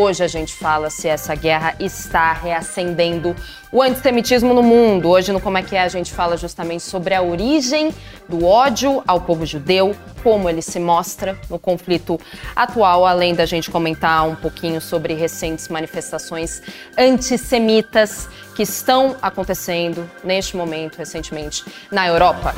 Hoje a gente fala se essa guerra está reacendendo o antissemitismo no mundo. Hoje no Como é que é a gente fala justamente sobre a origem do ódio ao povo judeu, como ele se mostra no conflito atual, além da gente comentar um pouquinho sobre recentes manifestações antissemitas que estão acontecendo neste momento recentemente na Europa.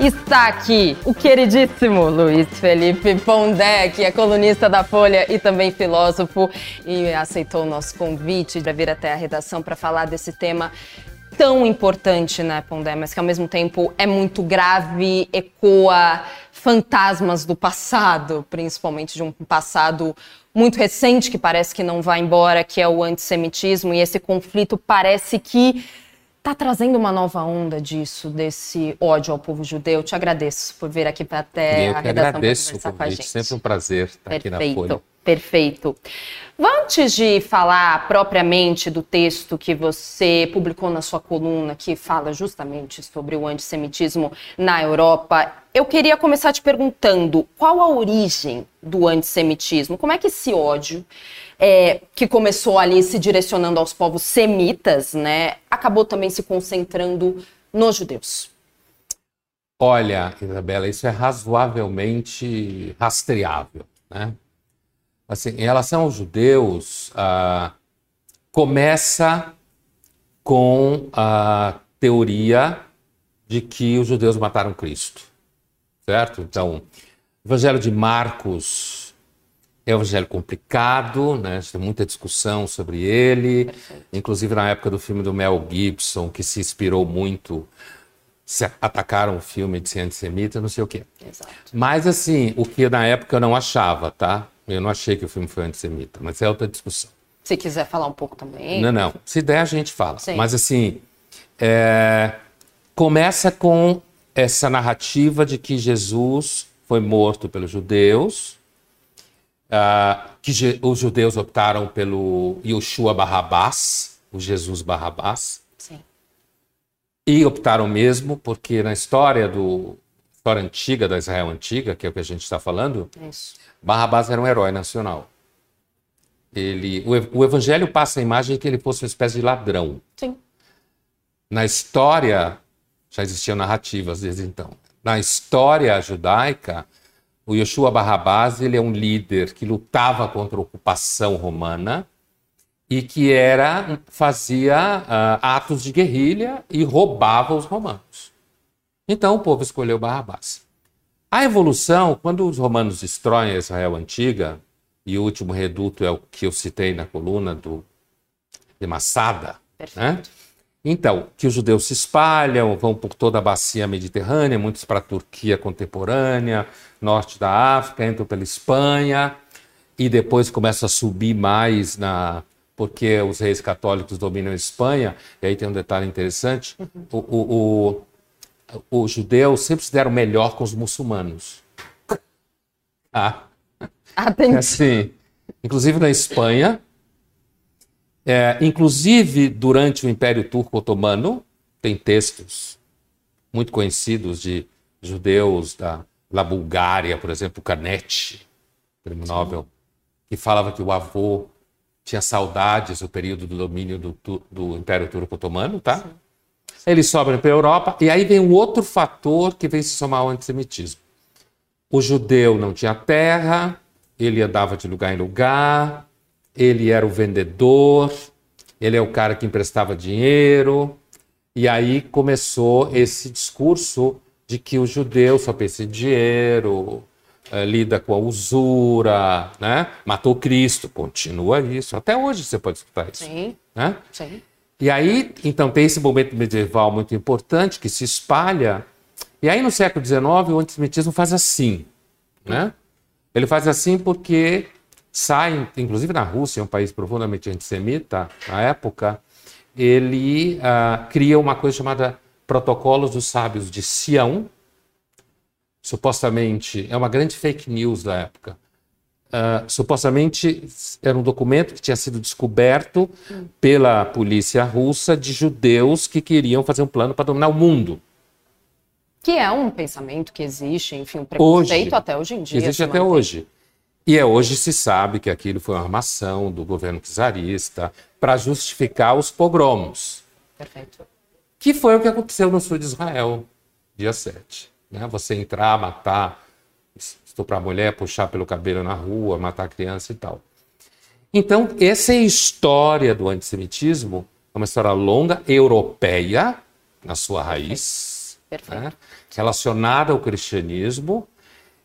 Está aqui o queridíssimo Luiz Felipe Pondé, que é colunista da Folha e também filósofo, e aceitou o nosso convite para vir até a redação para falar desse tema tão importante, né, Pondé, mas que ao mesmo tempo é muito grave, ecoa fantasmas do passado, principalmente de um passado muito recente que parece que não vai embora, que é o antissemitismo, e esse conflito parece que está trazendo uma nova onda disso, desse ódio ao povo judeu. Te agradeço por vir aqui para até Eu a redação agradeço conversar com a gente. Sempre um prazer estar Perfeito. aqui na Folha. Perfeito. Antes de falar propriamente do texto que você publicou na sua coluna, que fala justamente sobre o antissemitismo na Europa, eu queria começar te perguntando qual a origem do antissemitismo? Como é que esse ódio, é, que começou ali se direcionando aos povos semitas, né, acabou também se concentrando nos judeus? Olha, Isabela, isso é razoavelmente rastreável, né? Assim, em relação aos judeus, ah, começa com a teoria de que os judeus mataram Cristo, certo? Então, o Evangelho de Marcos é um evangelho complicado, né? Tem muita discussão sobre ele, Perfeito. inclusive na época do filme do Mel Gibson, que se inspirou muito se atacaram o filme de ser antissemita, não sei o quê. Exato. Mas assim, o que na época eu não achava, tá? Eu não achei que o filme foi antissemita, mas é outra discussão. Se quiser falar um pouco também. Não, não. Se der, a gente fala. Sim. Mas assim, é... começa com essa narrativa de que Jesus foi morto pelos judeus, uh, que os judeus optaram pelo Yeshua Barrabás, o Jesus Barrabás. Sim. E optaram mesmo porque na história do história antiga da Israel antiga, que é o que a gente está falando, Isso. Barrabás era um herói nacional. Ele, o, o evangelho passa a imagem de que ele fosse uma espécie de ladrão. Sim. Na história, já existiam narrativas desde então. Na história judaica, o Yeshua Barrabás ele é um líder que lutava contra a ocupação romana e que era fazia uh, atos de guerrilha e roubava os romanos. Então o povo escolheu Barrabás. A evolução, quando os romanos destroem Israel antiga, e o último reduto é o que eu citei na coluna do, de Massada, né? Então, que os judeus se espalham, vão por toda a bacia mediterrânea, muitos para a Turquia contemporânea, norte da África, entram pela Espanha e depois começam a subir mais na porque os reis católicos dominam a Espanha. E aí tem um detalhe interessante: o, o, o os judeus sempre se deram melhor com os muçulmanos. Ah. Atenção. Assim, inclusive na Espanha, é, inclusive durante o Império Turco Otomano, tem textos muito conhecidos de judeus da, da Bulgária, por exemplo, Canetti, prêmio Sim. Nobel, que falava que o avô tinha saudades do período do domínio do, do Império Turco Otomano, tá? Sim eles sobem para a Europa, e aí vem um outro fator que vem se somar ao antissemitismo. O judeu não tinha terra, ele andava de lugar em lugar, ele era o vendedor, ele é o cara que emprestava dinheiro, e aí começou esse discurso de que o judeu só pensa em dinheiro, é, lida com a usura, né? matou Cristo, continua isso. Até hoje você pode escutar isso. Sim, né? sim. E aí, então, tem esse momento medieval muito importante que se espalha. E aí, no século XIX, o antissemitismo faz assim, né? Ele faz assim porque sai, inclusive na Rússia, um país profundamente antissemita, na época, ele uh, cria uma coisa chamada Protocolos dos Sábios de Sião. Supostamente, é uma grande fake news da época, uh, supostamente era um documento que tinha sido descoberto pela polícia russa de judeus que queriam fazer um plano para dominar o mundo. Que é um pensamento que existe, enfim, um preconceito hoje, até hoje em dia. Existe até hoje. E é hoje se sabe que aquilo foi uma armação do governo czarista para justificar os pogromos. Perfeito. Que foi o que aconteceu no sul de Israel, dia 7. Né? Você entrar, matar, estuprar a mulher, puxar pelo cabelo na rua, matar a criança e tal. Então, essa é a história do antissemitismo, é uma história longa, europeia, na sua raiz. Né? relacionada ao cristianismo.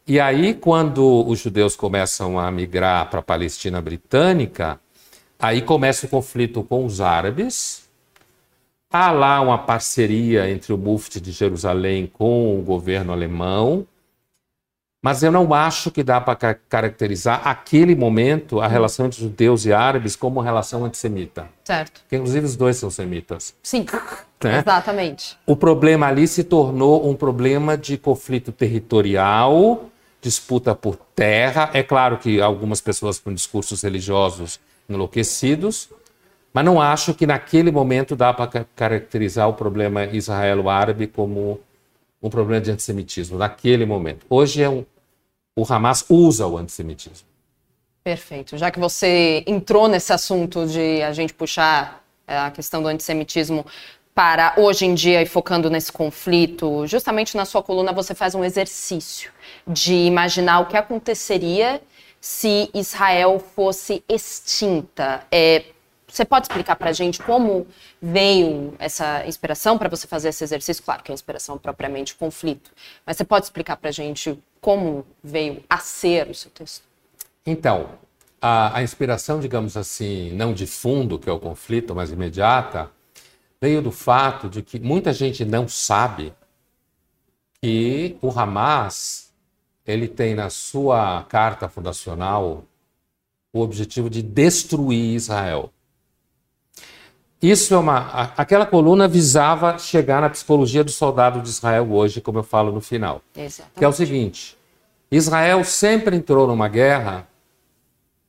E aí, quando os judeus começam a migrar para a Palestina britânica, aí começa o conflito com os árabes, Há lá uma parceria entre o Mufti de Jerusalém com o governo alemão, mas eu não acho que dá para caracterizar aquele momento a relação entre judeus e árabes como uma relação antissemita. Certo. Porque, inclusive, os dois são semitas. Sim, né? exatamente. O problema ali se tornou um problema de conflito territorial, disputa por terra. É claro que algumas pessoas com discursos religiosos enlouquecidos, mas não acho que naquele momento dá para caracterizar o problema israelo-árabe como um problema de antissemitismo, naquele momento. Hoje é um, o Hamas usa o antissemitismo. Perfeito. Já que você entrou nesse assunto de a gente puxar é, a questão do antissemitismo para hoje em dia e focando nesse conflito, justamente na sua coluna você faz um exercício de imaginar o que aconteceria se Israel fosse extinta. É, você pode explicar para a gente como veio essa inspiração para você fazer esse exercício? Claro que é inspiração propriamente conflito, mas você pode explicar para a gente como veio a ser o seu texto? Então, a, a, inspiração, digamos assim, não de fundo, que é o conflito, mas imediata, veio do fato de que muita gente não sabe que o Hamas ele tem na sua carta fundacional o objetivo de destruir Israel. Isso é uma. Aquela coluna visava chegar na psicologia do soldado de Israel hoje, como eu falo no final. Exatamente. Que é o seguinte: Israel sempre entrou numa guerra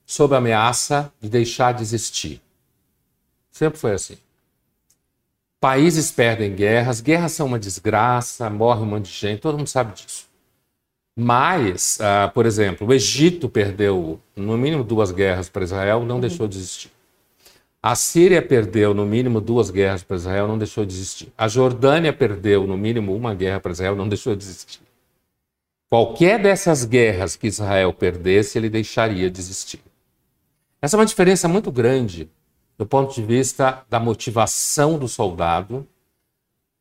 sob a ameaça de deixar de existir. Sempre foi assim. Países perdem guerras, guerras são uma desgraça, morre um monte de gente, todo mundo sabe disso. Mas, uh, por exemplo, o Egito perdeu no mínimo duas guerras para Israel, não uhum. deixou de existir. A Síria perdeu no mínimo duas guerras para Israel, não deixou de existir. A Jordânia perdeu no mínimo uma guerra para Israel, não deixou de existir. Qualquer dessas guerras que Israel perdesse, ele deixaria de existir. Essa é uma diferença muito grande do ponto de vista da motivação do soldado,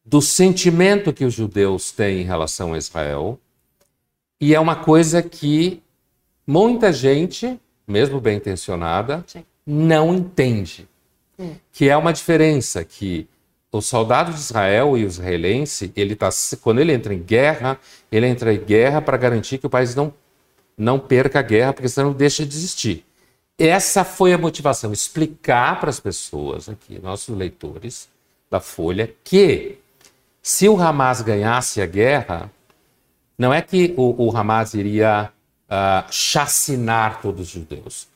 do sentimento que os judeus têm em relação a Israel, e é uma coisa que muita gente, mesmo bem intencionada, não entende. Que é uma diferença que o soldado de Israel e o israelense, ele tá, quando ele entra em guerra, ele entra em guerra para garantir que o país não, não perca a guerra, porque senão deixa de existir. Essa foi a motivação, explicar para as pessoas aqui, nossos leitores da Folha, que se o Hamas ganhasse a guerra, não é que o, o Hamas iria uh, chacinar todos os judeus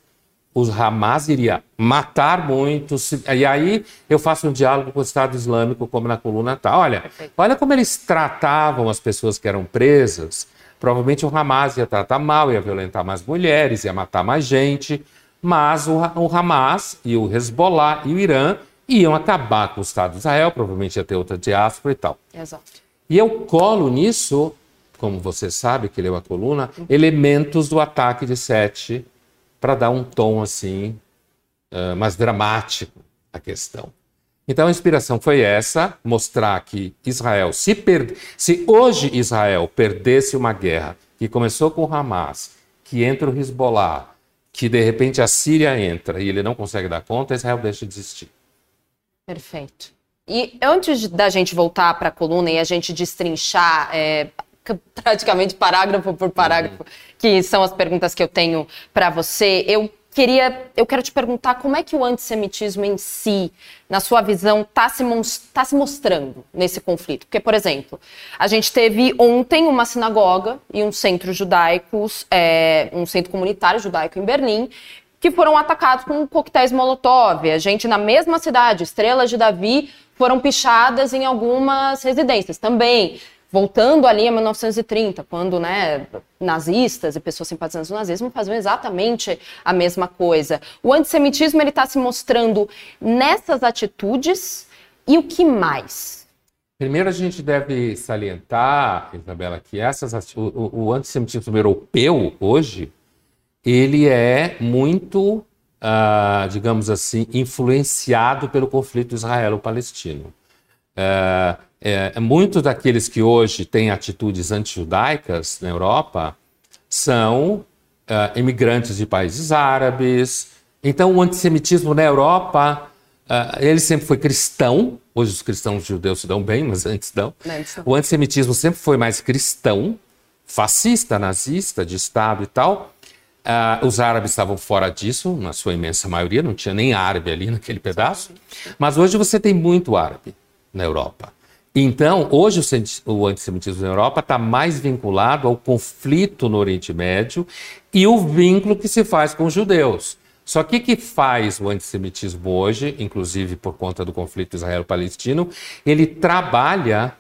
os Hamas iria matar muitos. E aí eu faço um diálogo com o Estado Islâmico, como na coluna tá. Olha, olha como eles tratavam as pessoas que eram presas. Provavelmente o Hamas ia tratar mal, ia violentar mais mulheres, ia matar mais gente. Mas o, o Hamas e o Hezbollah e o Irã iam acabar com o Estado de Israel, provavelmente ia ter outra diáspora e tal. Exato. E eu colo nisso, como você sabe que leu a coluna, elementos do ataque de 7 para dar um tom assim uh, mais dramático à questão. Então a inspiração foi essa, mostrar que Israel, se, per... se hoje Israel perdesse uma guerra que começou com Hamas, que entra o Hezbollah, que de repente a Síria entra e ele não consegue dar conta, Israel deixa de existir. Perfeito. E antes da gente voltar para a coluna e a gente destrinchar é, praticamente parágrafo por parágrafo, uhum. que são as perguntas que eu tenho para você. Eu queria, eu quero te perguntar como é que o antissemitismo em si, na sua visão, está se, tá se mostrando nesse conflito. Porque, por exemplo, a gente teve ontem uma sinagoga e um centro judaico, é, um centro comunitário judaico em Berlim, que foram atacados com coquetéis Molotov. A gente, na mesma cidade, Estrelas de Davi, foram pichadas em algumas residências também voltando ali a 1930, quando né, nazistas e pessoas simpatizantes do nazismo faziam exatamente a mesma coisa. O antissemitismo está se mostrando nessas atitudes e o que mais? Primeiro a gente deve salientar, Isabela, que essas, o, o antissemitismo europeu hoje, ele é muito, uh, digamos assim, influenciado pelo conflito israelo-palestino. Uh, é, muitos daqueles que hoje têm atitudes anti-judaicas na Europa são uh, imigrantes de países árabes. Então, o antissemitismo na Europa, uh, ele sempre foi cristão. Hoje os cristãos judeus se dão bem, mas antes não. O antissemitismo sempre foi mais cristão, fascista, nazista, de Estado e tal. Uh, os árabes estavam fora disso, na sua imensa maioria, não tinha nem árabe ali naquele pedaço. Mas hoje você tem muito árabe na Europa. Então, hoje o antissemitismo na Europa está mais vinculado ao conflito no Oriente Médio e o vínculo que se faz com os judeus. Só que o que faz o antissemitismo hoje, inclusive por conta do conflito israelo-palestino, ele trabalha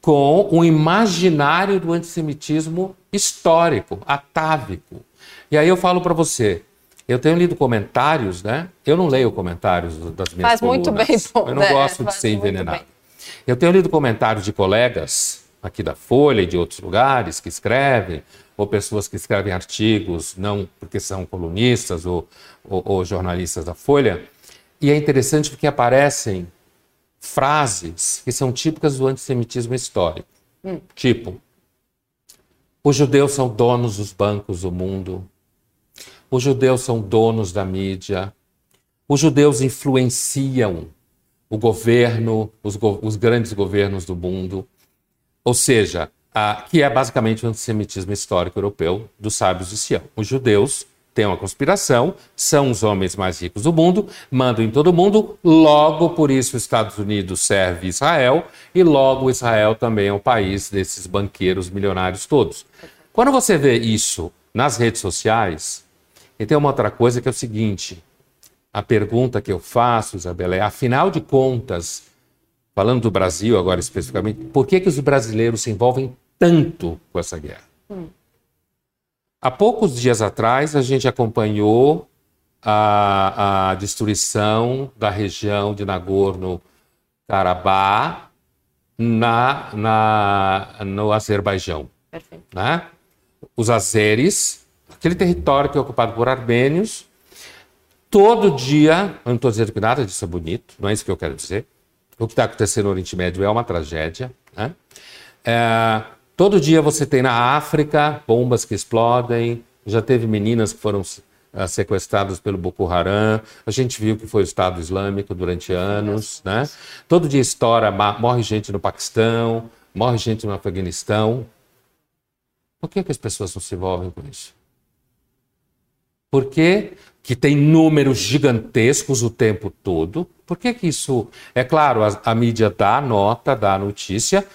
com o imaginário do antissemitismo histórico, atávico. E aí eu falo para você, eu tenho lido comentários, né? Eu não leio comentários das minhas Faz colunas. muito bem, pô, Eu não né? gosto de ser envenenado. Bem. Eu tenho lido comentários de colegas aqui da Folha e de outros lugares que escrevem, ou pessoas que escrevem artigos, não porque são colunistas ou, ou, ou jornalistas da Folha, e é interessante porque aparecem frases que são típicas do antissemitismo histórico. Hum. Tipo, os judeus são donos dos bancos do mundo, os judeus são donos da mídia, os judeus influenciam o governo, os, go os grandes governos do mundo. Ou seja, que é basicamente o antissemitismo histórico europeu dos sábios de Sião. Os judeus têm uma conspiração, são os homens mais ricos do mundo, mandam em todo mundo, logo por isso os Estados Unidos serve Israel e logo Israel também é o país desses banqueiros milionários todos. Quando você vê isso nas redes sociais, e tem uma outra coisa que é o seguinte: a pergunta que eu faço, Isabela, é: afinal de contas, falando do Brasil agora especificamente, por que, que os brasileiros se envolvem tanto com essa guerra? Hum. Há poucos dias atrás, a gente acompanhou a, a destruição da região de Nagorno-Karabakh na, na, no Azerbaijão. Perfeito. Né? Os azeres, aquele território que é ocupado por armênios, todo dia, eu não estou dizendo que nada disso é bonito, não é isso que eu quero dizer. O que está acontecendo no Oriente Médio é uma tragédia. Né? É, todo dia você tem na África bombas que explodem, já teve meninas que foram uh, sequestradas pelo Boko Haram, a gente viu que foi o Estado Islâmico durante anos. Né? Todo dia estoura, morre gente no Paquistão, morre gente no Afeganistão. Por que, que as pessoas não se envolvem com isso? Por que que tem números gigantescos o tempo todo. Por que, que isso. É claro, a, a mídia dá nota, dá notícia,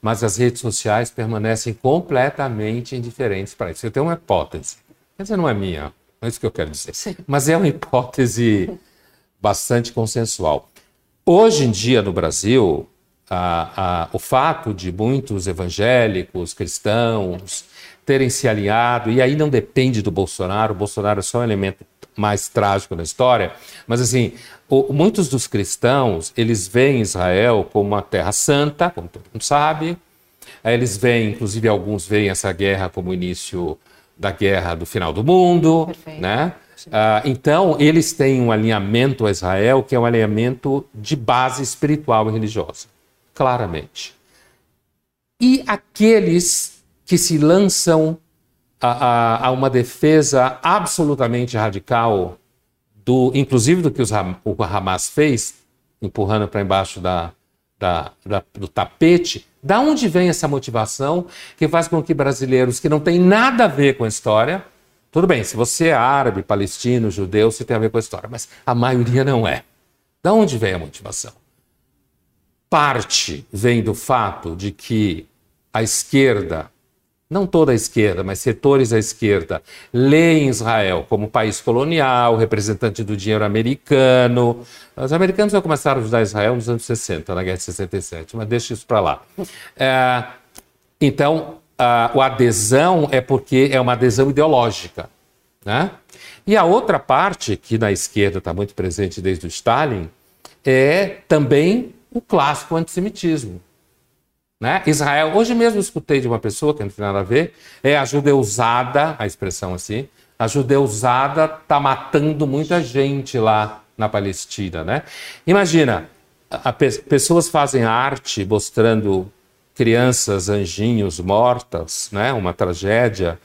mas as redes sociais permanecem completamente indiferentes para isso. Eu tenho uma hipótese. Quer dizer, não é minha, não é isso que eu quero dizer. Sim. Mas é uma hipótese bastante consensual. Hoje em dia, no Brasil, a, a, o fato de muitos evangélicos, cristãos, terem se alinhado, e aí não depende do Bolsonaro, o Bolsonaro é só um elemento mais trágico na história, mas assim, o, muitos dos cristãos, eles veem Israel como uma terra santa, como todo mundo sabe, eles veem, inclusive alguns veem essa guerra como o início da guerra do final do mundo, Perfeito. né? Ah, então, eles têm um alinhamento a Israel que é um alinhamento de base espiritual e religiosa, claramente. E aqueles que se lançam a, a, a uma defesa absolutamente radical, do, inclusive do que os, o Hamas fez, empurrando para embaixo da, da, da, do tapete, da onde vem essa motivação que faz com que brasileiros que não têm nada a ver com a história Tudo bem, se você é árabe, palestino, judeu, você tem a ver com a história, mas a maioria não é. Da onde vem a motivação? Parte vem do fato de que a esquerda, não toda a esquerda, mas setores da esquerda, leem Israel como país colonial, representante do dinheiro americano. Os americanos já começaram a ajudar Israel nos anos 60, na guerra de 67, mas deixa isso para lá. É, então, a, a adesão é porque é uma adesão ideológica. Né? E a outra parte, que na esquerda está muito presente desde o Stalin, é também o clássico antissemitismo. Né? Israel, hoje mesmo escutei de uma pessoa que não tem nada a ver, é a judeusada, a expressão assim, a judeusada está matando muita gente lá na Palestina. Né? Imagina, a, pessoas fazem arte mostrando crianças, anjinhos mortas, né? uma tragédia,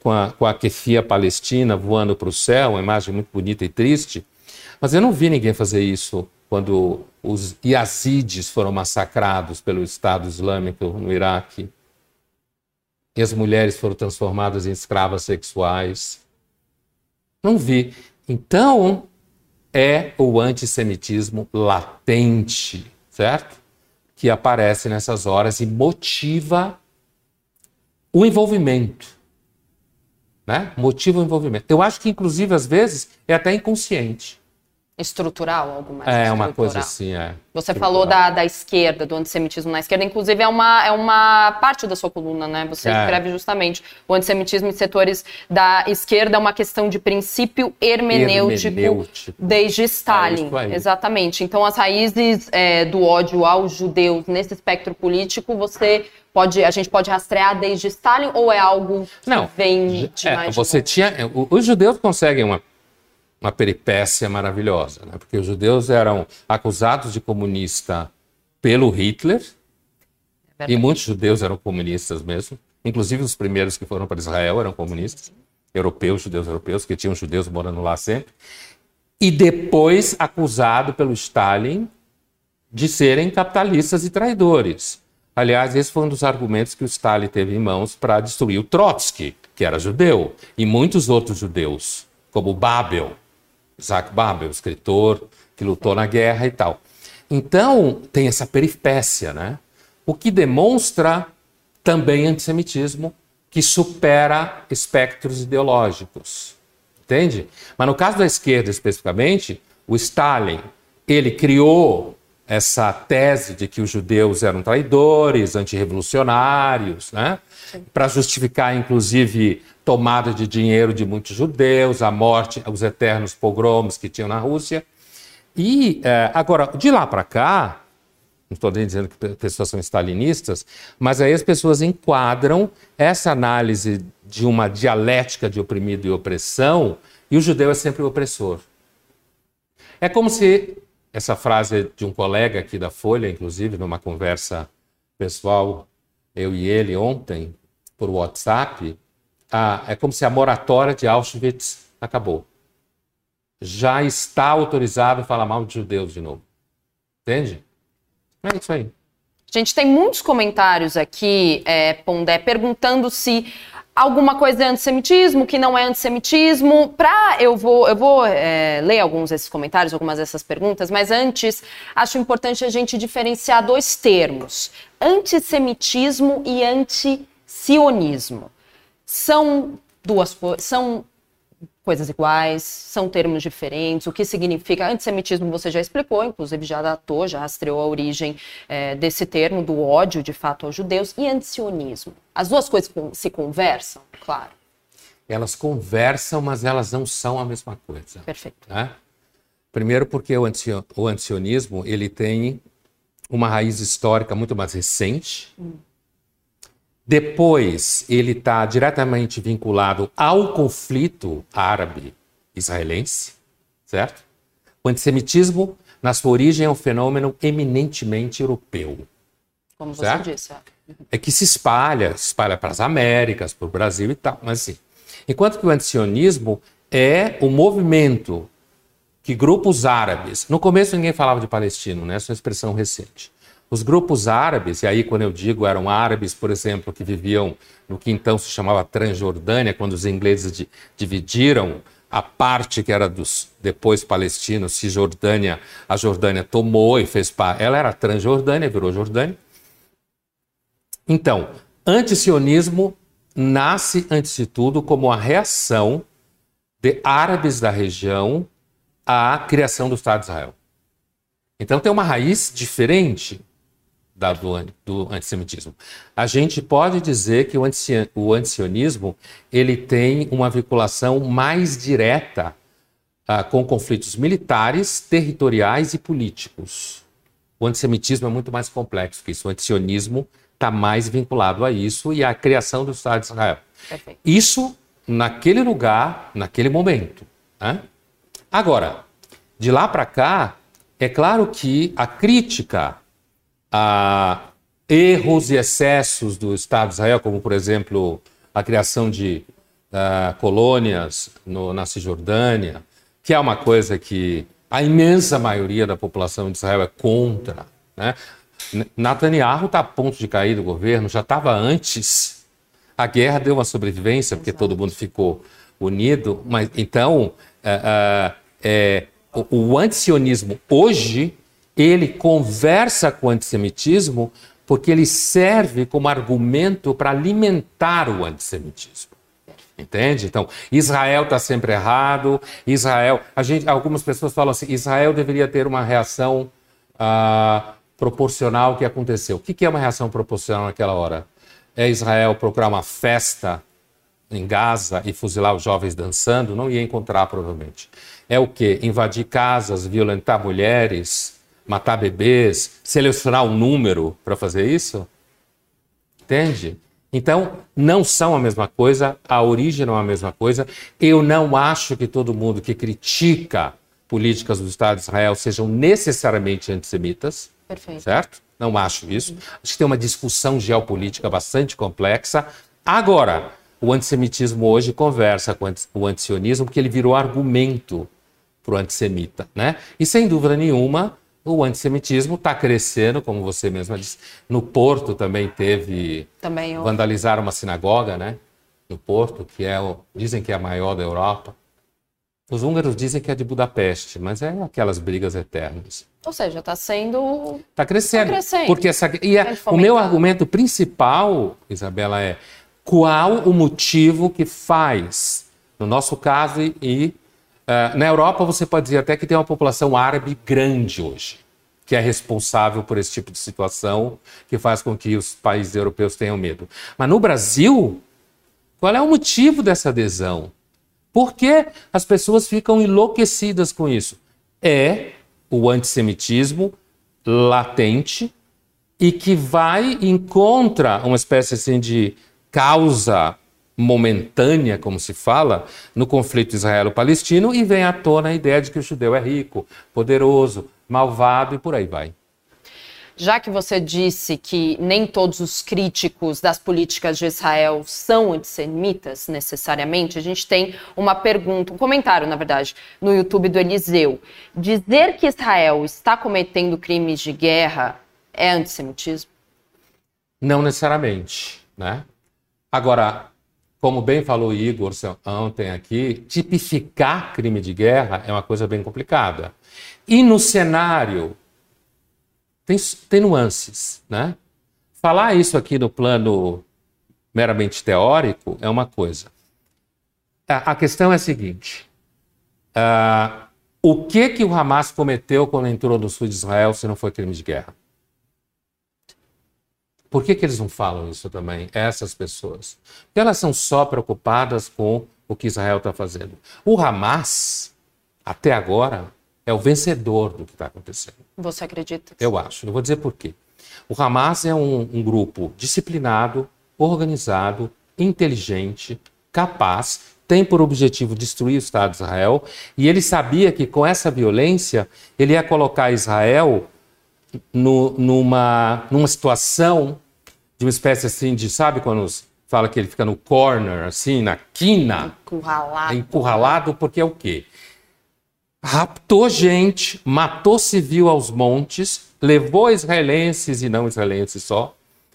com a, com a kefia palestina voando para o céu, uma imagem muito bonita e triste. Mas eu não vi ninguém fazer isso quando os Yazidis foram massacrados pelo Estado Islâmico no Iraque. E as mulheres foram transformadas em escravas sexuais. Não vi. Então, é o antissemitismo latente, certo? que aparece nessas horas e motiva o envolvimento. Né? Motiva o envolvimento. Eu acho que, inclusive, às vezes, é até inconsciente estrutural, algo mais É, uma coisa assim, é. Você estrutural. falou da, da esquerda, do antissemitismo na esquerda, inclusive é uma, é uma parte da sua coluna, né? Você é. escreve justamente o antissemitismo em setores da esquerda é uma questão de princípio hermenêutico, hermenêutico. desde Stalin. É Exatamente. Então, as raízes é, do ódio aos judeus nesse espectro político, você pode, a gente pode rastrear desde Stalin ou é algo que Não, vem de é, mais Você tinha, os judeus conseguem uma uma peripécia maravilhosa, né? porque os judeus eram acusados de comunista pelo Hitler, é e muitos judeus eram comunistas mesmo, inclusive os primeiros que foram para Israel eram comunistas, europeus, judeus europeus, que tinham judeus morando lá sempre, e depois acusado pelo Stalin de serem capitalistas e traidores. Aliás, esse foi um dos argumentos que o Stalin teve em mãos para destruir o Trotsky, que era judeu, e muitos outros judeus, como Babel, Isaac Babel, escritor que lutou na guerra e tal. Então, tem essa peripécia, né? O que demonstra também antissemitismo que supera espectros ideológicos. Entende? Mas no caso da esquerda especificamente, o Stalin, ele criou essa tese de que os judeus eram traidores, antirrevolucionários, né? Para justificar, inclusive, tomada de dinheiro de muitos judeus, a morte, os eternos pogroms que tinham na Rússia. E é, agora, de lá para cá, não estou nem dizendo que pessoas são stalinistas, mas aí as pessoas enquadram essa análise de uma dialética de oprimido e opressão, e o judeu é sempre o opressor. É como se essa frase de um colega aqui da Folha, inclusive, numa conversa pessoal, eu e ele ontem, por WhatsApp, a, é como se a moratória de Auschwitz acabou. Já está autorizado falar mal de judeus de novo. Entende? É isso aí. Gente tem muitos comentários aqui, é, Pondé, perguntando se alguma coisa é antissemitismo, que não é antissemitismo. Pra, eu vou, eu vou é, ler alguns desses comentários, algumas dessas perguntas, mas antes acho importante a gente diferenciar dois termos: antissemitismo e antisionismo são duas são coisas iguais, são termos diferentes, o que significa antissemitismo você já explicou, inclusive já datou, já rastreou a origem é, desse termo, do ódio de fato aos judeus, e antisionismo. As duas coisas se conversam, claro. Elas conversam, mas elas não são a mesma coisa. Perfeito. Né? Primeiro porque o, antisionismo ele tem uma raiz histórica muito mais recente, hum depois, ele está diretamente vinculado ao conflito árabe-israelense, certo? O antissemitismo, na sua origem, é um fenômeno eminentemente europeu. Como certo? você disse. É. é que se espalha, se espalha para as Américas, para o Brasil e tal, mas assim. Enquanto que o antisionismo é o movimento que grupos árabes, no começo ninguém falava de palestino, né? Essa é uma expressão recente. Os grupos árabes, e aí quando eu digo eram árabes, por exemplo, que viviam no que então se chamava Transjordânia, quando os ingleses dividiram a parte que era dos depois palestinos, Cisjordânia, a Jordânia tomou e fez parte. Ela era Transjordânia, virou Jordânia. Então, antisionismo nasce, antes de tudo, como a reação de árabes da região à criação do Estado de Israel. Então tem uma raiz diferente da, do, do antissemitismo. A gente pode dizer que o, anti, o antisionismo ele tem uma vinculação mais direta uh, com conflitos militares, territoriais e políticos. O antissemitismo é muito mais complexo que isso. O antisionismo está mais vinculado a isso e à criação do Estado de Israel. Perfeito. Isso naquele lugar, naquele momento. Né? Agora, de lá para cá, é claro que a crítica a erros e excessos do Estado de Israel, como, por exemplo, a criação de uh, colônias no, na Cisjordânia, que é uma coisa que a imensa maioria da população de Israel é contra. Né? Netanyahu está a ponto de cair do governo, já estava antes. A guerra deu uma sobrevivência, porque Exato. todo mundo ficou unido. Mas então, uh, uh, é, o, o antisionismo hoje ele conversa com o antissemitismo porque ele serve como argumento para alimentar o antissemitismo. Entende? Então, Israel está sempre errado. Israel, a gente, algumas pessoas falam assim: Israel deveria ter uma reação ah, proporcional ao que aconteceu. O que, que é uma reação proporcional naquela hora? É Israel procurar uma festa em Gaza e fuzilar os jovens dançando? Não ia encontrar, provavelmente. É o que? Invadir casas, violentar mulheres, matar bebês, selecionar um número para fazer isso? Entende? Então, não são a mesma coisa, a origem não é a mesma coisa. Eu não acho que todo mundo que critica políticas do Estado de Israel sejam necessariamente antissemitas. Perfeito. Certo? Não acho isso. Acho que tem uma discussão geopolítica bastante complexa. Agora, o antissemitismo hoje conversa com o antisionismo porque ele virou argumento para o antissemita. Né? E sem dúvida nenhuma, o antissemitismo está crescendo, como você mesma disse. No Porto também teve. Também eu... vandalizar uma sinagoga, né? No Porto, que é o, dizem que é a maior da Europa. Os húngaros dizem que é de Budapeste, mas é aquelas brigas eternas. Ou seja, está sendo. Está crescendo. Tá crescendo. Porque essa... e é... o meu argumento principal, Isabela, é qual o motivo que faz, no nosso caso, e Uh, na Europa, você pode dizer até que tem uma população árabe grande hoje, que é responsável por esse tipo de situação, que faz com que os países europeus tenham medo. Mas no Brasil, qual é o motivo dessa adesão? Por que as pessoas ficam enlouquecidas com isso? É o antissemitismo latente e que vai encontra uma espécie assim de causa momentânea, como se fala, no conflito israelo-palestino e vem à tona a ideia de que o judeu é rico, poderoso, malvado e por aí vai. Já que você disse que nem todos os críticos das políticas de Israel são antissemitas, necessariamente, a gente tem uma pergunta, um comentário, na verdade, no YouTube do Eliseu. Dizer que Israel está cometendo crimes de guerra é antissemitismo? Não necessariamente, né? Agora, como bem falou o Igor ontem aqui, tipificar crime de guerra é uma coisa bem complicada. E no cenário, tem, tem nuances, né? Falar isso aqui no plano meramente teórico é uma coisa. A, questão é a seguinte: uh, o que que o Hamas cometeu quando entrou no sul de Israel se não foi crime de guerra? Por que, que eles não falam isso também, essas pessoas? Porque elas são só preocupadas com o que Israel está fazendo. O Hamas, até agora, é o vencedor do que está acontecendo. Você acredita? Eu acho. Eu vou dizer por quê. O Hamas é um, um grupo disciplinado, organizado, inteligente, capaz, tem por objetivo destruir o Estado de Israel, e ele sabia que com essa violência ele ia colocar Israel no, numa, numa situação de uma espécie assim de, sabe quando fala que ele fica no corner, assim, na quina? Encurralado. É encurralado porque é o quê? raptou gente, matou civil aos montes, levou israelenses e não israelenses só,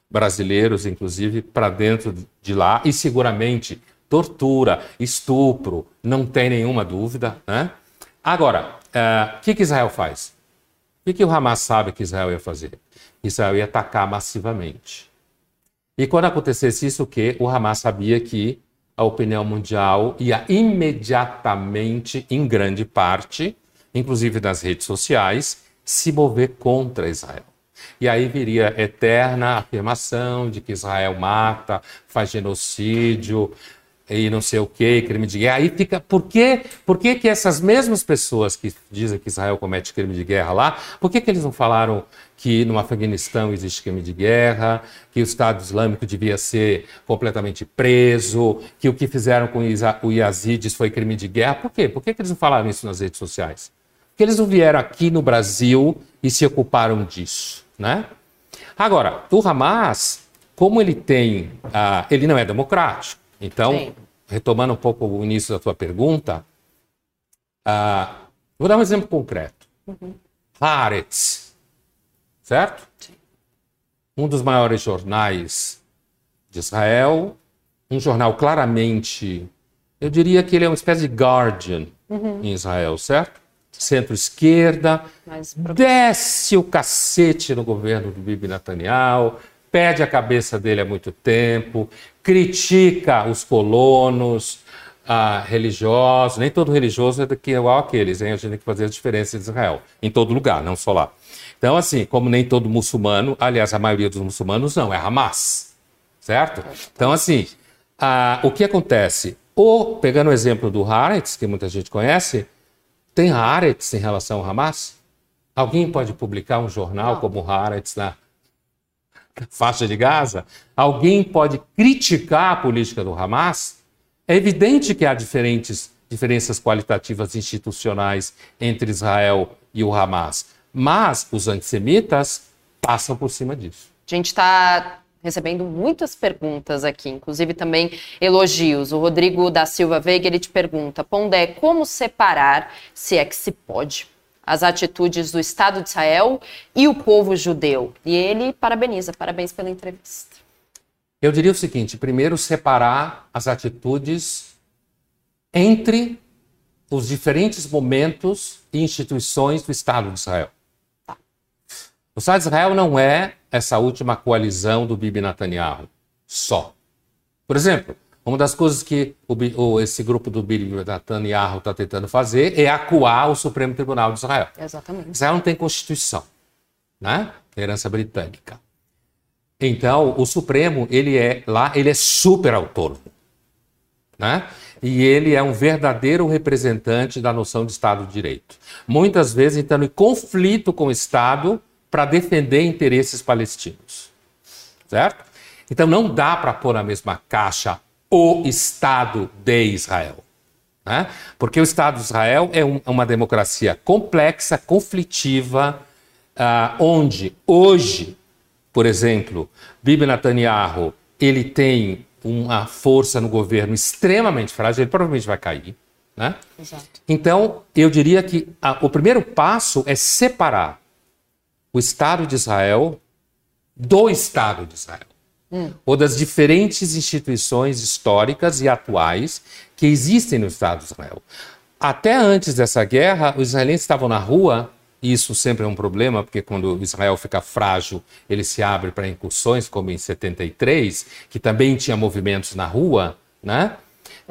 brasileiros inclusive, para dentro de lá e seguramente tortura, estupro, não tem nenhuma dúvida. Né? Agora, o uh, que, que Israel faz? O que, que o Hamas sabe que Israel ia fazer? Israel ia atacar massivamente. E quando acontecesse isso, o que? O Hamas sabia que a opinião mundial ia imediatamente, em grande parte, inclusive nas redes sociais, se mover contra Israel. E aí viria eterna afirmação de que Israel mata, faz genocídio, e não sei o que, crime de guerra. Aí fica, por que, por que, que essas mesmas pessoas que dizem que Israel comete crime de guerra lá, por que, que eles não falaram que no Afeganistão existe crime de guerra, que o Estado Islâmico devia ser completamente preso, que o que fizeram com o Yazidis foi crime de guerra? Por quê? Por que, que eles não falaram isso nas redes sociais? Porque eles não vieram aqui no Brasil e se ocuparam disso, né? Agora, o Hamas, como ele tem, uh, ele não é democrático, então, Sim. retomando um pouco o início da tua pergunta, uh, vou dar um exemplo concreto. Uhum. Haaretz, certo? Sim. Um dos maiores jornais de Israel, um jornal claramente, eu diria que ele é uma espécie de Guardian uhum. em Israel, certo? Centro-esquerda, desce o cacete no governo do Bibi Netanyahu, pede a cabeça dele há muito tempo, critica os colonos ah, religiosos. Nem todo religioso é igual aqueles, hein? A gente tem que fazer a diferença de Israel, em todo lugar, não só lá. Então, assim, como nem todo muçulmano, aliás, a maioria dos muçulmanos não, é Hamas, certo? Então, assim, ah, o que acontece? Ou, pegando o exemplo do Haaretz, que muita gente conhece, tem Haaretz em relação ao Hamas? Alguém pode publicar um jornal não. como Haaretz na faixa de Gaza, alguém pode criticar a política do Hamas, é evidente que há diferentes diferenças qualitativas institucionais entre Israel e o Hamas, mas os antissemitas passam por cima disso. A gente está recebendo muitas perguntas aqui, inclusive também elogios. O Rodrigo da Silva Veiga ele te pergunta: Pondé, como separar, se é que se pode, as atitudes do Estado de Israel e o povo judeu. E ele parabeniza, parabéns pela entrevista. Eu diria o seguinte: primeiro, separar as atitudes entre os diferentes momentos e instituições do Estado de Israel. O Estado de Israel não é essa última coalizão do Bibi Netanyahu só. Por exemplo, uma das coisas que o, esse grupo do Bibi Netanyahu está tentando fazer é acuar o Supremo Tribunal de Israel. Exatamente. Israel não tem constituição, né? Herança britânica. Então, o Supremo, ele é lá, ele é super autônomo, né? E ele é um verdadeiro representante da noção de Estado de Direito. Muitas vezes entrando em conflito com o Estado para defender interesses palestinos. Certo? Então não dá para pôr na mesma caixa o Estado de Israel. Né? Porque o Estado de Israel é um, uma democracia complexa, conflitiva, uh, onde hoje, por exemplo, Bibi Netanyahu ele tem uma força no governo extremamente frágil, ele provavelmente vai cair. Né? Então, eu diria que a, o primeiro passo é separar o Estado de Israel do Estado de Israel hum. ou das diferentes instituições históricas e atuais que existem no Estado de Israel. Até antes dessa guerra, os israelenses estavam na rua, isso sempre é um problema, porque quando Israel fica frágil, ele se abre para incursões, como em 73, que também tinha movimentos na rua, né?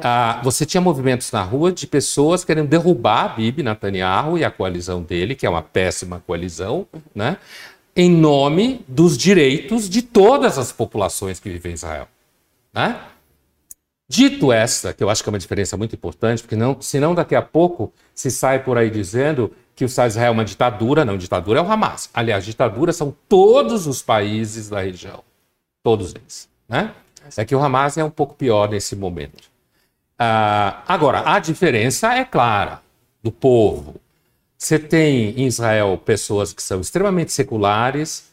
Ah, você tinha movimentos na rua de pessoas querendo derrubar Bibi Netanyahu e a coalizão dele, que é uma péssima coalizão, né? em nome dos direitos de todas as populações que vivem em Israel. Né? Dito esta, que eu acho que é uma diferença muito importante, porque não, senão daqui a pouco se sai por aí dizendo que o Israel é uma ditadura, não, ditadura é o Hamas. Aliás, ditadura são todos os países da região, todos eles. Né? É que o Hamas é um pouco pior nesse momento. Ah, agora, a diferença é clara do povo. Você tem em Israel pessoas que são extremamente seculares,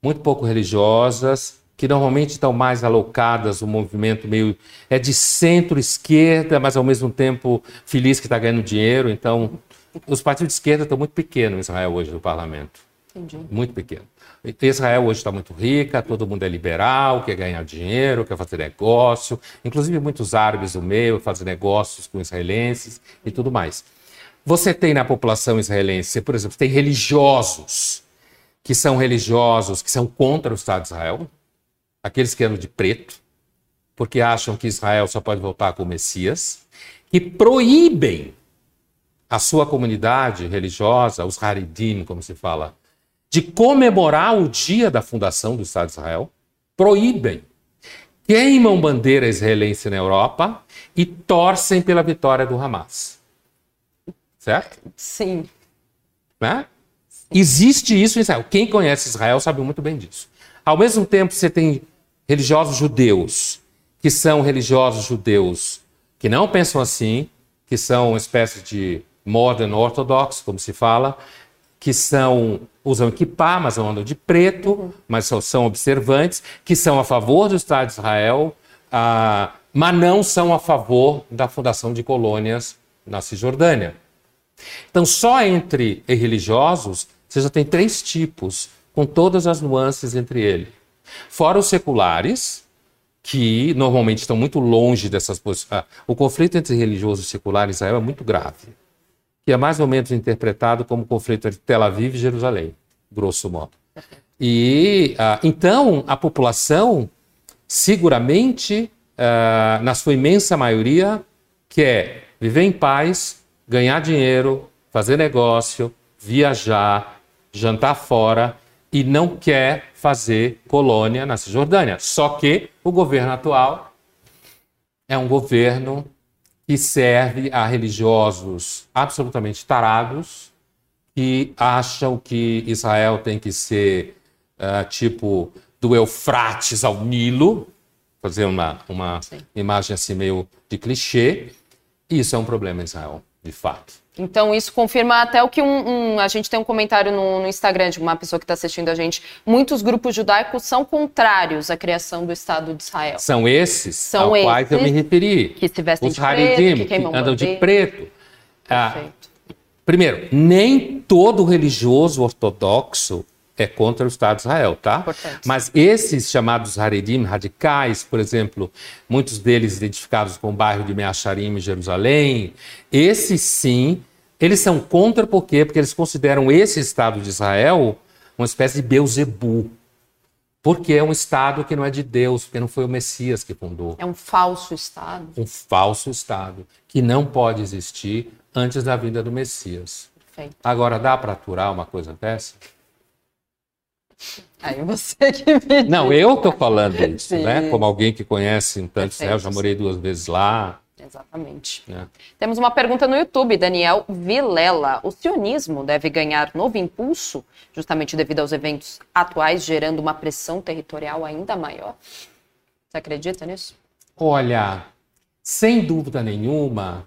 muito pouco religiosas, que normalmente estão mais alocadas, o movimento meio é de centro-esquerda, mas ao mesmo tempo feliz que está ganhando dinheiro, então os partidos de esquerda estão muito pequenos em Israel hoje no parlamento. Entendi. Muito pequeno. Israel hoje está muito rica, todo mundo é liberal, quer ganhar dinheiro, quer fazer negócio. Inclusive muitos árabes do meio fazem negócios com israelenses e tudo mais. Você tem na população israelense, por exemplo, tem religiosos que são religiosos que são contra o Estado de Israel, aqueles que andam de preto, porque acham que Israel só pode voltar com o Messias, que proíbem a sua comunidade religiosa, os Haridim, como se fala, de comemorar o dia da fundação do Estado de Israel, proíbem, queimam bandeira israelense na Europa e torcem pela vitória do Hamas. Certo? Sim. Né? Sim. Existe isso em Israel. Quem conhece Israel sabe muito bem disso. Ao mesmo tempo, você tem religiosos judeus, que são religiosos judeus que não pensam assim, que são uma espécie de modern orthodox, como se fala, que são usam equipar, mas não andam de preto, uhum. mas são, são, observantes, que são a favor do Estado de Israel, ah, mas não são a favor da fundação de colônias na Cisjordânia. Então, só entre religiosos, você já tem três tipos, com todas as nuances entre eles. Fora os seculares, que normalmente estão muito longe dessas posições. Ah, o conflito entre religiosos e seculares em Israel é muito grave que é mais ou menos interpretado como conflito entre Tel Aviv e Jerusalém, grosso modo. E uh, então a população, seguramente, uh, na sua imensa maioria, quer viver em paz, ganhar dinheiro, fazer negócio, viajar, jantar fora e não quer fazer colônia na Cisjordânia. Só que o governo atual é um governo que serve a religiosos absolutamente tarados que acham que Israel tem que ser uh, tipo do Eufrates ao Nilo, fazer uma, uma imagem assim meio de clichê. Isso é um problema em Israel, de fato. Então, isso confirma até o que um, um a gente tem um comentário no, no Instagram de uma pessoa que está assistindo a gente. Muitos grupos judaicos são contrários à criação do Estado de Israel. São esses são ao esses quais eu me referi. Que se vestem Os de Haridim, preto, que, que andam de preto. Ah, primeiro, nem todo religioso ortodoxo é contra o Estado de Israel, tá? Importante. Mas esses chamados Haredim, radicais, por exemplo, muitos deles identificados com o bairro de Meacharim, em Jerusalém, esses sim, eles são contra por quê? Porque eles consideram esse Estado de Israel uma espécie de Beuzebu. Porque é um Estado que não é de Deus, porque não foi o Messias que fundou. É um falso Estado. Um falso Estado, que não pode existir antes da vinda do Messias. Perfeito. Agora, dá para aturar uma coisa dessa? Aí você que me Não, eu estou falando isso, Sim. né? Como alguém que conhece um tanto Israel, já morei duas vezes lá. Exatamente. É. Temos uma pergunta no YouTube, Daniel Vilela. O sionismo deve ganhar novo impulso, justamente devido aos eventos atuais, gerando uma pressão territorial ainda maior? Você acredita nisso? Olha, sem dúvida nenhuma,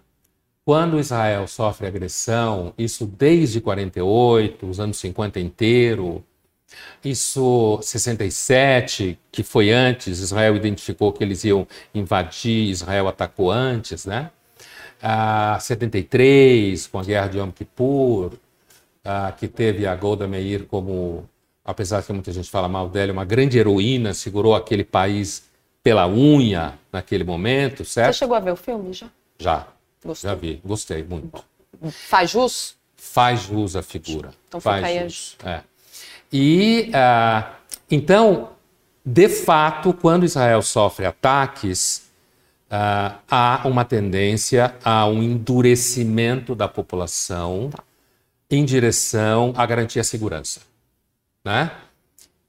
quando Israel sofre agressão, isso desde 48, os anos 50 inteiro, isso, 67, que foi antes, Israel identificou que eles iam invadir, Israel atacou antes, né? Ah, 73, com a guerra de Yom Kippur, ah, que teve a Golda Meir como, apesar que muita gente fala mal dela, uma grande heroína, segurou aquele país pela unha naquele momento, certo? Você chegou a ver o filme já? Já. Gostou? Já vi, gostei muito. Faz jus? Faz jus a figura. Então Faz fica aí jus. É. E uh, então, de fato, quando Israel sofre ataques, uh, há uma tendência a um endurecimento da população em direção a garantir a segurança, né?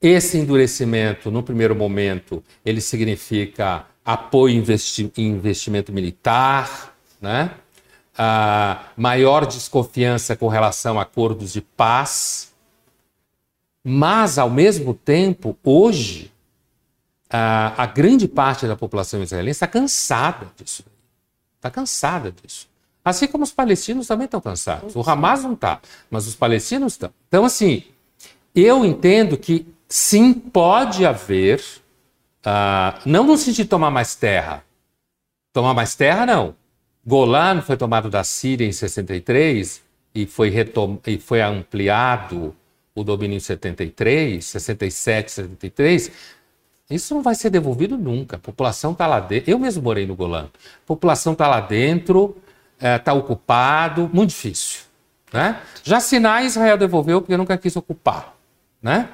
Esse endurecimento, no primeiro momento, ele significa apoio investi investimento militar, né? Uh, maior desconfiança com relação a acordos de paz, mas, ao mesmo tempo, hoje, a, a grande parte da população israelense está cansada disso. Está cansada disso. Assim como os palestinos também estão cansados. O Hamas não está, mas os palestinos estão. Então, assim, eu entendo que sim, pode haver, uh, não no sentido de tomar mais terra. Tomar mais terra, não. Golan foi tomado da Síria em 63 e foi, e foi ampliado o domínio em 73, 67, 73, isso não vai ser devolvido nunca. A população está lá dentro. Eu mesmo morei no Golã. A população está lá dentro, está é, ocupado, muito difícil. Né? Já Sinai, Israel devolveu porque nunca quis ocupar. Né?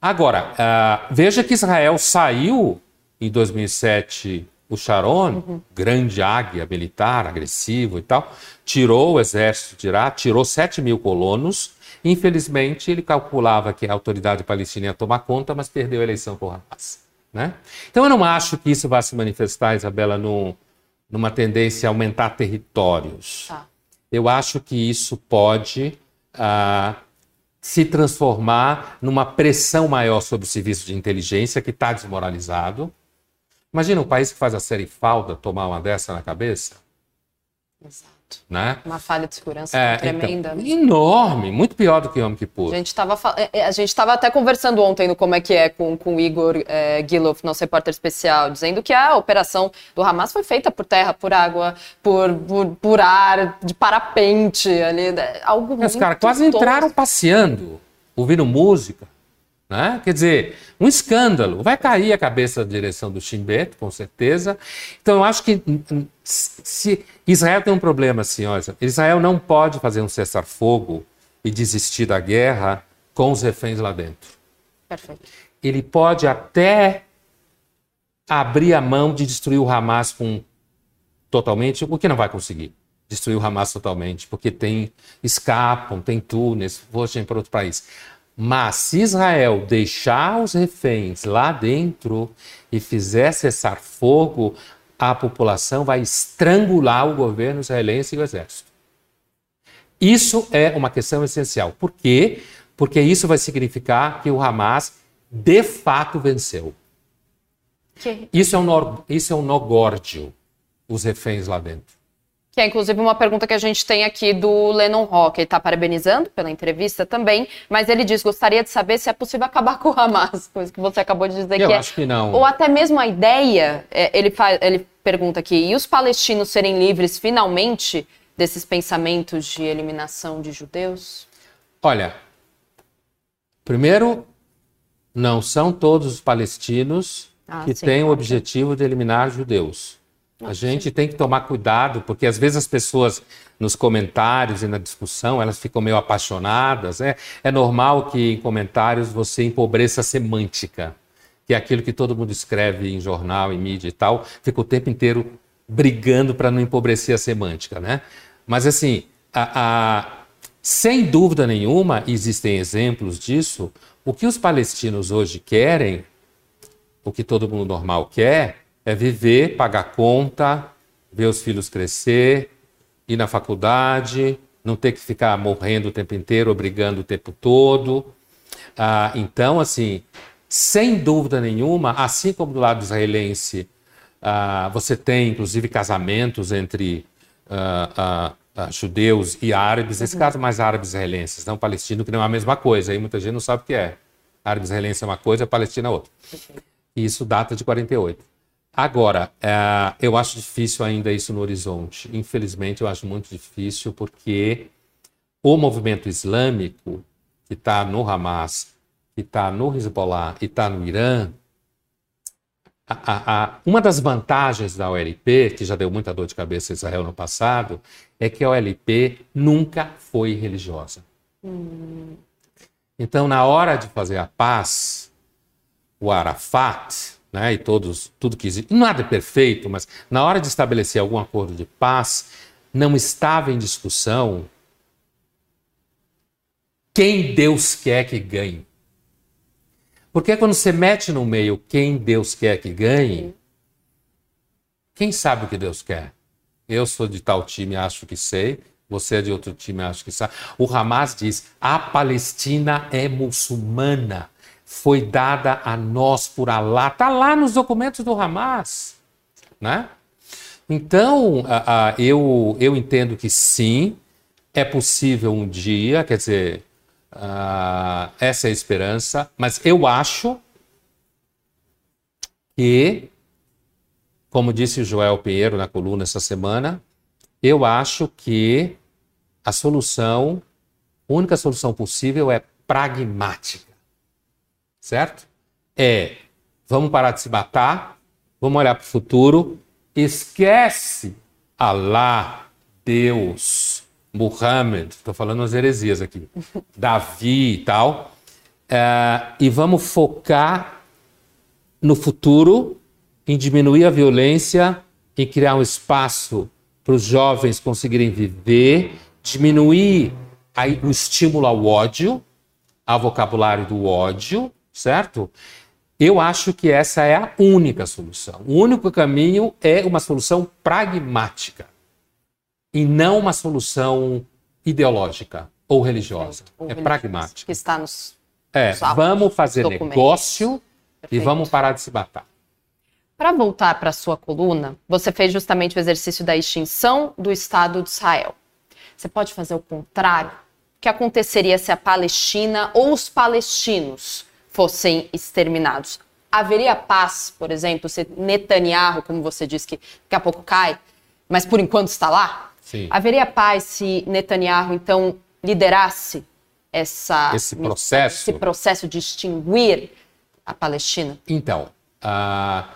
Agora, uh, veja que Israel saiu em 2007 o Sharon, uhum. grande águia militar, agressivo e tal, tirou o exército de tirou 7 mil colonos. Infelizmente, ele calculava que a autoridade palestina ia tomar conta, mas perdeu a eleição com o Hamas. Né? Então, eu não acho que isso vá se manifestar, Isabela, no, numa tendência a aumentar territórios. Tá. Eu acho que isso pode uh, se transformar numa pressão maior sobre o serviço de inteligência, que está desmoralizado Imagina um país que faz a série falda tomar uma dessa na cabeça. Exato. Né? Uma falha de segurança é, então, tremenda. Então, enorme, muito pior do que o Yom Kippur. A gente estava é, é, a gente estava até conversando ontem no Como é que é com, com o Igor é, Gilov, nosso repórter especial, dizendo que a operação do Hamas foi feita por terra, por água, por, por, por ar, de parapente, ali, né? algo Os caras quase entraram passeando, ouvindo música. Né? Quer dizer, um escândalo. Vai cair a cabeça da direção do Chimbeto, com certeza. Então, eu acho que hum, hum, se Israel tem um problema assim, olha, Israel não pode fazer um cessar-fogo e desistir da guerra com os reféns lá dentro. Perfeito. Ele pode até abrir a mão de destruir o Hamas com totalmente, o que não vai conseguir destruir o Hamas totalmente, porque tem escapam, tem túneis, fogem para outro país. Mas se Israel deixar os reféns lá dentro e fizer cessar fogo, a população vai estrangular o governo israelense e o exército. Isso é uma questão essencial. Por quê? Porque isso vai significar que o Hamas de fato venceu. Que... Isso é um, no... isso é um nogórdio, os reféns lá dentro. Que é inclusive uma pergunta que a gente tem aqui do Lennon Rock. Ele está parabenizando pela entrevista também, mas ele diz: gostaria de saber se é possível acabar com o Hamas, coisa que você acabou de dizer Eu que é. acho que não. Ou até mesmo a ideia, é, ele, faz, ele pergunta aqui: e os palestinos serem livres finalmente desses pensamentos de eliminação de judeus? Olha, primeiro, não são todos os palestinos ah, que sim, têm o objetivo de eliminar judeus. A gente tem que tomar cuidado, porque às vezes as pessoas nos comentários e na discussão, elas ficam meio apaixonadas. É, é normal que em comentários você empobreça a semântica, que é aquilo que todo mundo escreve em jornal, em mídia e tal, fica o tempo inteiro brigando para não empobrecer a semântica, né? Mas assim, a, a, sem dúvida nenhuma, existem exemplos disso. O que os palestinos hoje querem, o que todo mundo normal quer, é viver, pagar conta, ver os filhos crescer, ir na faculdade, não ter que ficar morrendo o tempo inteiro, brigando o tempo todo. Ah, então, assim, sem dúvida nenhuma, assim como do lado israelense, ah, você tem inclusive casamentos entre ah, ah judeus e árabes, esse uhum. caso mais árabes israelenses, não palestino, que não é a mesma coisa, aí muita gente não sabe o que é. Árabe israelense é uma coisa, palestina é outra. E isso data de 48. Agora, é, eu acho difícil ainda isso no horizonte. Infelizmente, eu acho muito difícil porque o movimento islâmico que está no Hamas, que está no Hezbollah e está no Irã, a, a, a, uma das vantagens da OLP, que já deu muita dor de cabeça a Israel no passado, é que a OLP nunca foi religiosa. Hum. Então, na hora de fazer a paz, o Arafat, né, e todos, tudo que existe, nada é perfeito, mas na hora de estabelecer algum acordo de paz, não estava em discussão quem Deus quer que ganhe. Porque quando você mete no meio quem Deus quer que ganhe, quem sabe o que Deus quer? Eu sou de tal time, acho que sei. Você é de outro time, acho que sabe. O Hamas diz: a Palestina é muçulmana foi dada a nós por Alá. Está lá nos documentos do Hamas. Né? Então, eu, eu entendo que sim, é possível um dia, quer dizer, essa é a esperança, mas eu acho que, como disse Joel Pinheiro na coluna essa semana, eu acho que a solução, a única solução possível é pragmática. Certo? É, vamos parar de se matar, vamos olhar para o futuro, esquece Allah, Deus, Muhammad, estou falando as heresias aqui, Davi e tal, é, e vamos focar no futuro, em diminuir a violência, em criar um espaço para os jovens conseguirem viver, diminuir aí, o estímulo ao ódio, ao vocabulário do ódio, certo? Eu acho que essa é a única solução. O único caminho é uma solução pragmática e não uma solução ideológica ou religiosa. É pragmática. Que está nos. É, nos vamos fazer negócio Perfeito. e vamos parar de se matar. Para voltar para a sua coluna, você fez justamente o exercício da extinção do Estado de Israel. Você pode fazer o contrário? O que aconteceria se a Palestina ou os palestinos fossem exterminados? Haveria paz, por exemplo, se Netanyahu, como você disse, que daqui a pouco cai, mas por enquanto está lá? Sim. Haveria paz se Netanyahu, então, liderasse essa, esse, processo? esse processo de extinguir a Palestina? Então, uh,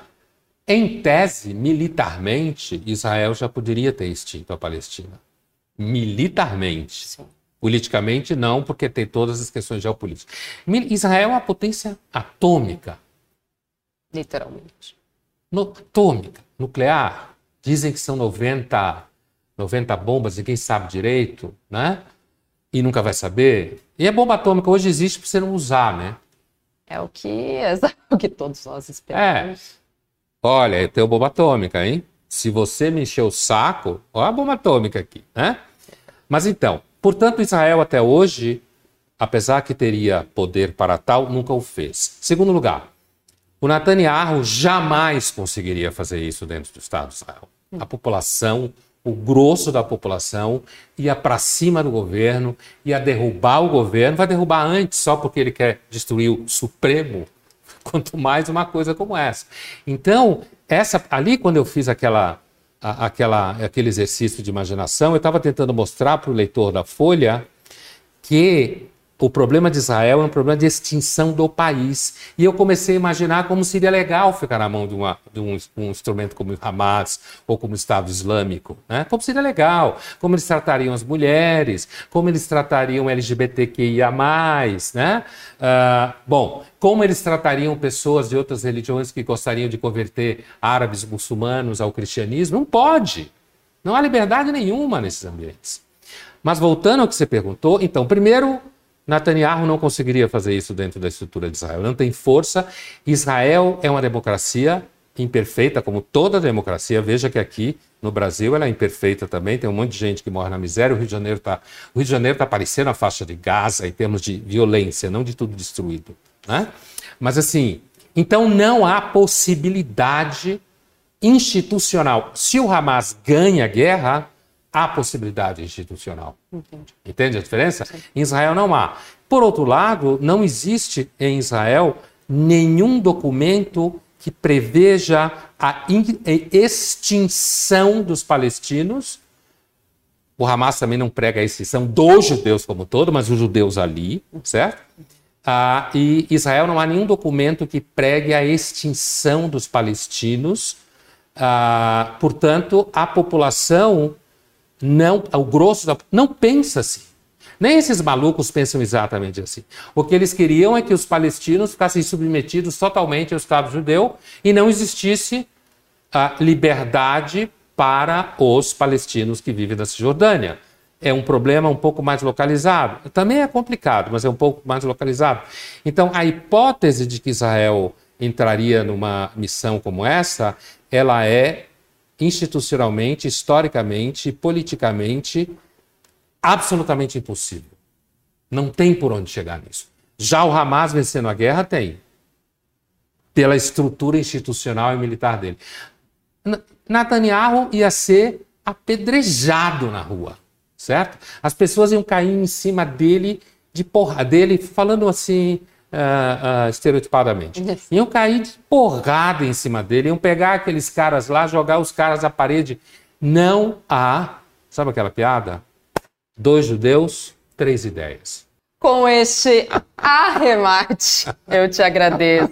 em tese, militarmente, Israel já poderia ter extinto a Palestina. Militarmente. Sim. Politicamente, não, porque tem todas as questões geopolíticas. Israel é uma potência atômica. Literalmente. No, atômica, nuclear. Dizem que são 90 90 bombas, ninguém sabe direito, né? E nunca vai saber. E a bomba atômica hoje existe para você não usar, né? É o que, é o que todos nós esperamos. É. Olha, eu tenho bomba atômica, hein? Se você me encher o saco, olha a bomba atômica aqui, né? Mas então, portanto, Israel até hoje, apesar que teria poder para tal, nunca o fez. Segundo lugar, o Netanyahu jamais conseguiria fazer isso dentro do Estado de Israel. A população o grosso da população ia para cima do governo, ia derrubar o governo, vai derrubar antes só porque ele quer destruir o Supremo, quanto mais uma coisa como essa. Então, essa ali quando eu fiz aquela, aquela aquele exercício de imaginação, eu estava tentando mostrar para o leitor da Folha que o problema de Israel é um problema de extinção do país. E eu comecei a imaginar como seria legal ficar na mão de, uma, de um, um, instrumento como o Hamas ou como o Estado Islâmico. Né? Como seria legal, como eles tratariam as mulheres, como eles tratariam LGBTQIA. Né? Uh, bom, como eles tratariam pessoas de outras religiões que gostariam de converter árabes muçulmanos ao cristianismo? Não pode. Não há liberdade nenhuma nesses ambientes. Mas voltando ao que você perguntou, então, primeiro, Netanyahu não conseguiria fazer isso dentro da estrutura de Israel. Não tem força. Israel é uma democracia imperfeita, como toda democracia. Veja que aqui no Brasil ela é imperfeita também. Tem um monte de gente que morre na miséria. O Rio de Janeiro está Janeiro tá parecendo a faixa de Gaza em termos de violência, não de tudo destruído. Né? Mas assim, então não há possibilidade institucional. Se o Hamas ganha a guerra, há possibilidade institucional. Entendi. Entende a diferença? Sim. Em Israel não há. Por outro lado, não existe em Israel nenhum documento que preveja a extinção dos palestinos. O Hamas também não prega a extinção dos judeus como todo, mas os judeus ali, certo? Ah, e Israel não há nenhum documento que pregue a extinção dos palestinos. Ah, portanto, a população não, o grosso da, não pensa assim. Nem esses malucos pensam exatamente assim. O que eles queriam é que os palestinos ficassem submetidos totalmente ao Estado judeu e não existisse a liberdade para os palestinos que vivem na Cisjordânia. É um problema um pouco mais localizado. Também é complicado, mas é um pouco mais localizado. Então, a hipótese de que Israel entraria numa missão como essa, ela é institucionalmente, historicamente, politicamente, absolutamente impossível. Não tem por onde chegar nisso. Já o Hamas vencendo a guerra tem. Pela estrutura institucional e militar dele. Netanyahu ia ser apedrejado na rua, certo? As pessoas iam cair em cima dele, de porra dele, falando assim, uh, uh, estereotipadamente. Iam cair de porrada em cima dele, iam pegar aqueles caras lá, jogar os caras à parede. Não há, sabe aquela piada? Dois judeus, três ideias com este arremate. Eu te agradeço,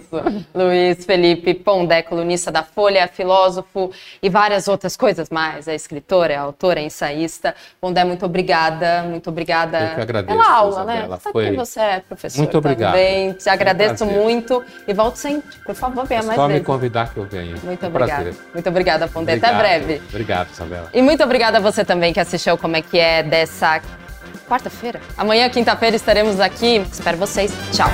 Luiz Felipe Pondé, colunista da Folha, filósofo e várias outras coisas mais. É escritora, é autora, é ensaísta. Pondé, muito obrigada, muito obrigada Eu que agradeço, pela aula, Isabela. né? Sabe Foi... que você é professor muito obrigado. também. Te agradeço um muito e volte sempre. Por favor, venha é mais só vezes. me convidar que eu venho. Muito um obrigada. Prazer. Muito obrigada, Pondé. Obrigado. Até breve. Obrigado, Isabela. E muito obrigada a você também que assistiu Como é que é dessa quarta-feira. Amanhã, quinta-feira, estaremos aqui. Espero vocês. Tchau.